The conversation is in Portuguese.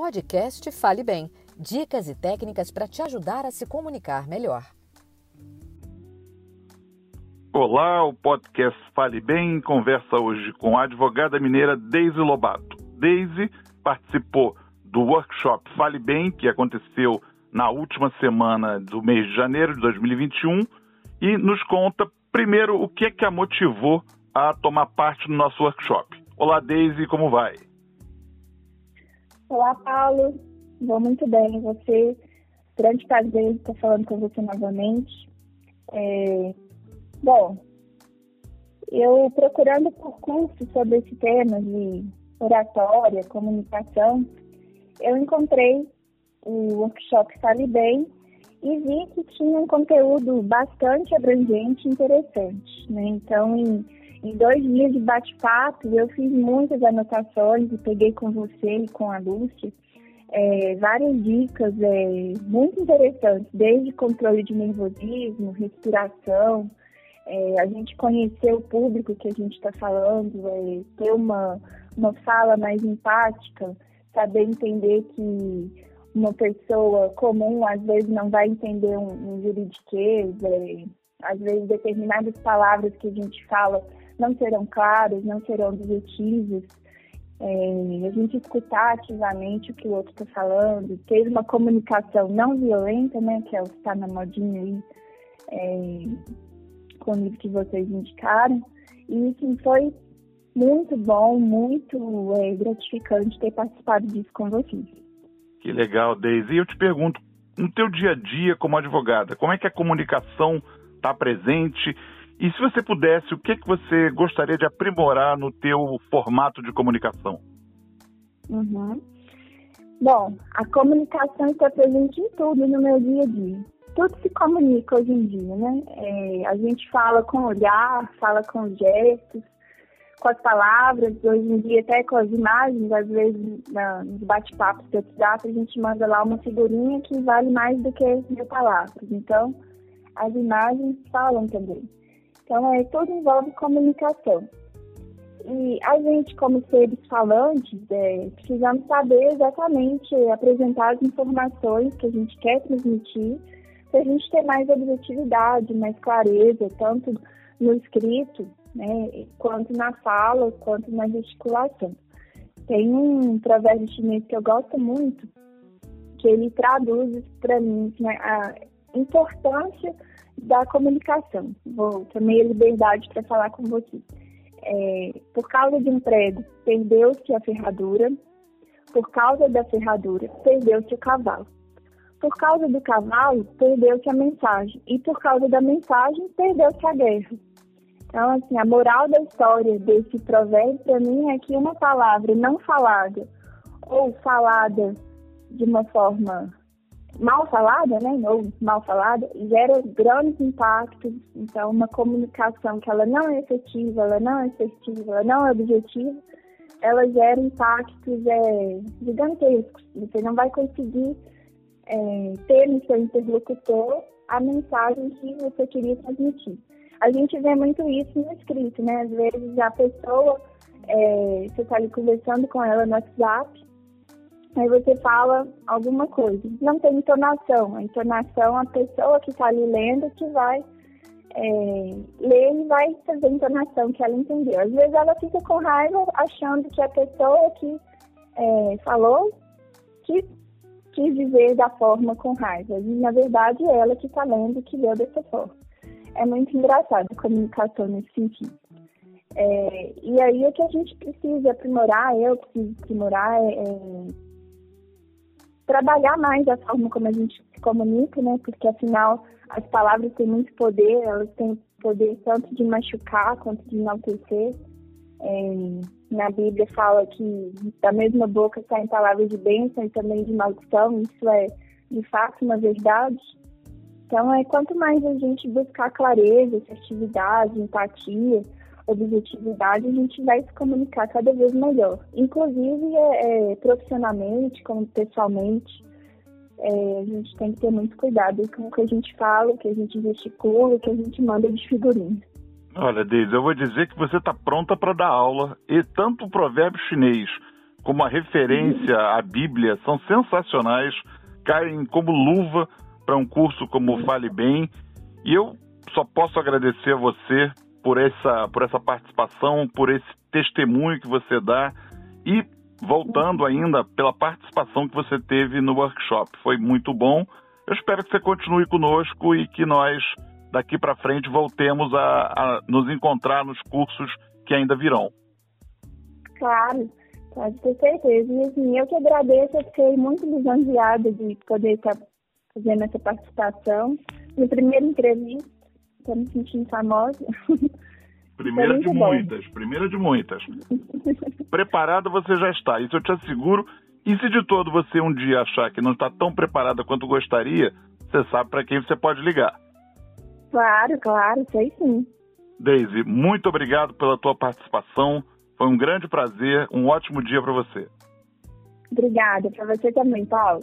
podcast Fale Bem dicas e técnicas para te ajudar a se comunicar melhor. Olá, o podcast Fale Bem conversa hoje com a advogada mineira Deise Lobato. Deise participou do workshop Fale Bem, que aconteceu na última semana do mês de janeiro de 2021, e nos conta primeiro o que é que a motivou a tomar parte no nosso workshop. Olá, Deise, como vai? Olá, Paulo. Vou muito bem. Você, grande prazer estar falando com você novamente. É... Bom, eu procurando por curso sobre esse tema de oratória, comunicação, eu encontrei o workshop Fale Bem e vi que tinha um conteúdo bastante abrangente e interessante. Né? Então, em, em dois dias de bate-papo, eu fiz muitas anotações e peguei com você e com a Lúcia é, várias dicas é, muito interessantes, desde controle de nervosismo, respiração, é, a gente conhecer o público que a gente está falando, é, ter uma, uma fala mais empática, saber entender que uma pessoa comum às vezes não vai entender um, um juridiquês, é, às vezes determinadas palavras que a gente fala não serão claras, não serão objetivas. É, a gente escutar ativamente o que o outro está falando, ter uma comunicação não violenta, né, que é o que está na modinha aí, é, com o livro que vocês indicaram. E assim, foi muito bom, muito é, gratificante ter participado disso com vocês. Que legal, Deise. E eu te pergunto, no teu dia a dia como advogada, como é que a comunicação está presente? E se você pudesse, o que, que você gostaria de aprimorar no teu formato de comunicação? Uhum. Bom, a comunicação está presente em tudo no meu dia a dia. Tudo se comunica hoje em dia, né? É, a gente fala com olhar, fala com gestos, com as palavras, hoje em dia até com as imagens, às vezes na, nos bate-papos do WhatsApp a gente manda lá uma figurinha que vale mais do que mil palavras. Então, as imagens falam também. Então, é, tudo envolve comunicação. E a gente, como seres falantes, é, precisamos saber exatamente apresentar as informações que a gente quer transmitir, para a gente ter mais objetividade, mais clareza, tanto no escrito né, quanto na fala, quanto na gesticulação. Tem um provérbio chinês que eu gosto muito, que ele traduz para mim né, a importância da comunicação. Vou tomei a liberdade para falar com você. É, por causa de um prego, perdeu-se a ferradura. Por causa da ferradura, perdeu-se o cavalo. Por causa do cavalo, perdeu-se a mensagem. E por causa da mensagem, perdeu-se a guerra. Então, assim, a moral da história desse provérbio para mim é que uma palavra não falada ou falada de uma forma mal falada, né, ou mal falada, gera grandes impactos. Então, uma comunicação que ela não é efetiva, ela não é assertiva, ela não é objetiva, ela gera impactos é, gigantescos. Você não vai conseguir é, ter no seu interlocutor a mensagem que você queria transmitir a gente vê muito isso no escrito, né? Às vezes a pessoa, é, você está ali conversando com ela no WhatsApp, aí você fala alguma coisa. Não tem entonação. A entonação, a pessoa que está ali lendo que vai é, ler e vai fazer a entonação que ela entendeu. Às vezes ela fica com raiva achando que a pessoa que é, falou que quis dizer da forma com raiva. E na verdade é ela que está lendo que leu dessa forma é muito engraçado a comunicação nesse sentido. É, e aí o que a gente precisa aprimorar, eu preciso aprimorar, é, é trabalhar mais a forma como a gente se comunica, né? Porque afinal as palavras têm muito poder, elas têm poder tanto de machucar quanto de enaltecer. É, na Bíblia fala que da mesma boca saem palavras de bênção e também de maldição, isso é de fato uma verdade. Então, é quanto mais a gente buscar clareza, assertividade, empatia, objetividade, a gente vai se comunicar cada vez melhor. Inclusive, é, é, profissionalmente, como pessoalmente, é, a gente tem que ter muito cuidado com o que a gente fala, o que a gente gesticula, o que a gente manda de figurinha. Olha, Deise, eu vou dizer que você está pronta para dar aula, e tanto o provérbio chinês como a referência à Bíblia são sensacionais, caem como luva para um curso como Fale Bem. E eu só posso agradecer a você por essa, por essa participação, por esse testemunho que você dá e voltando ainda pela participação que você teve no workshop. Foi muito bom. Eu espero que você continue conosco e que nós daqui para frente voltemos a, a, nos encontrar nos cursos que ainda virão. Claro, pode ter certeza. E assim, eu que agradeço, eu fiquei muito lisonjeada de poder estar fazendo essa participação. Minha primeira entrevista, estou me sentindo famosa. Primeira de muitas, primeira de muitas. Preparada você já está, isso eu te asseguro. E se de todo você um dia achar que não está tão preparada quanto gostaria, você sabe para quem você pode ligar. Claro, claro, sei sim. Daisy, muito obrigado pela tua participação. Foi um grande prazer, um ótimo dia para você. Obrigada, para você também, Paulo.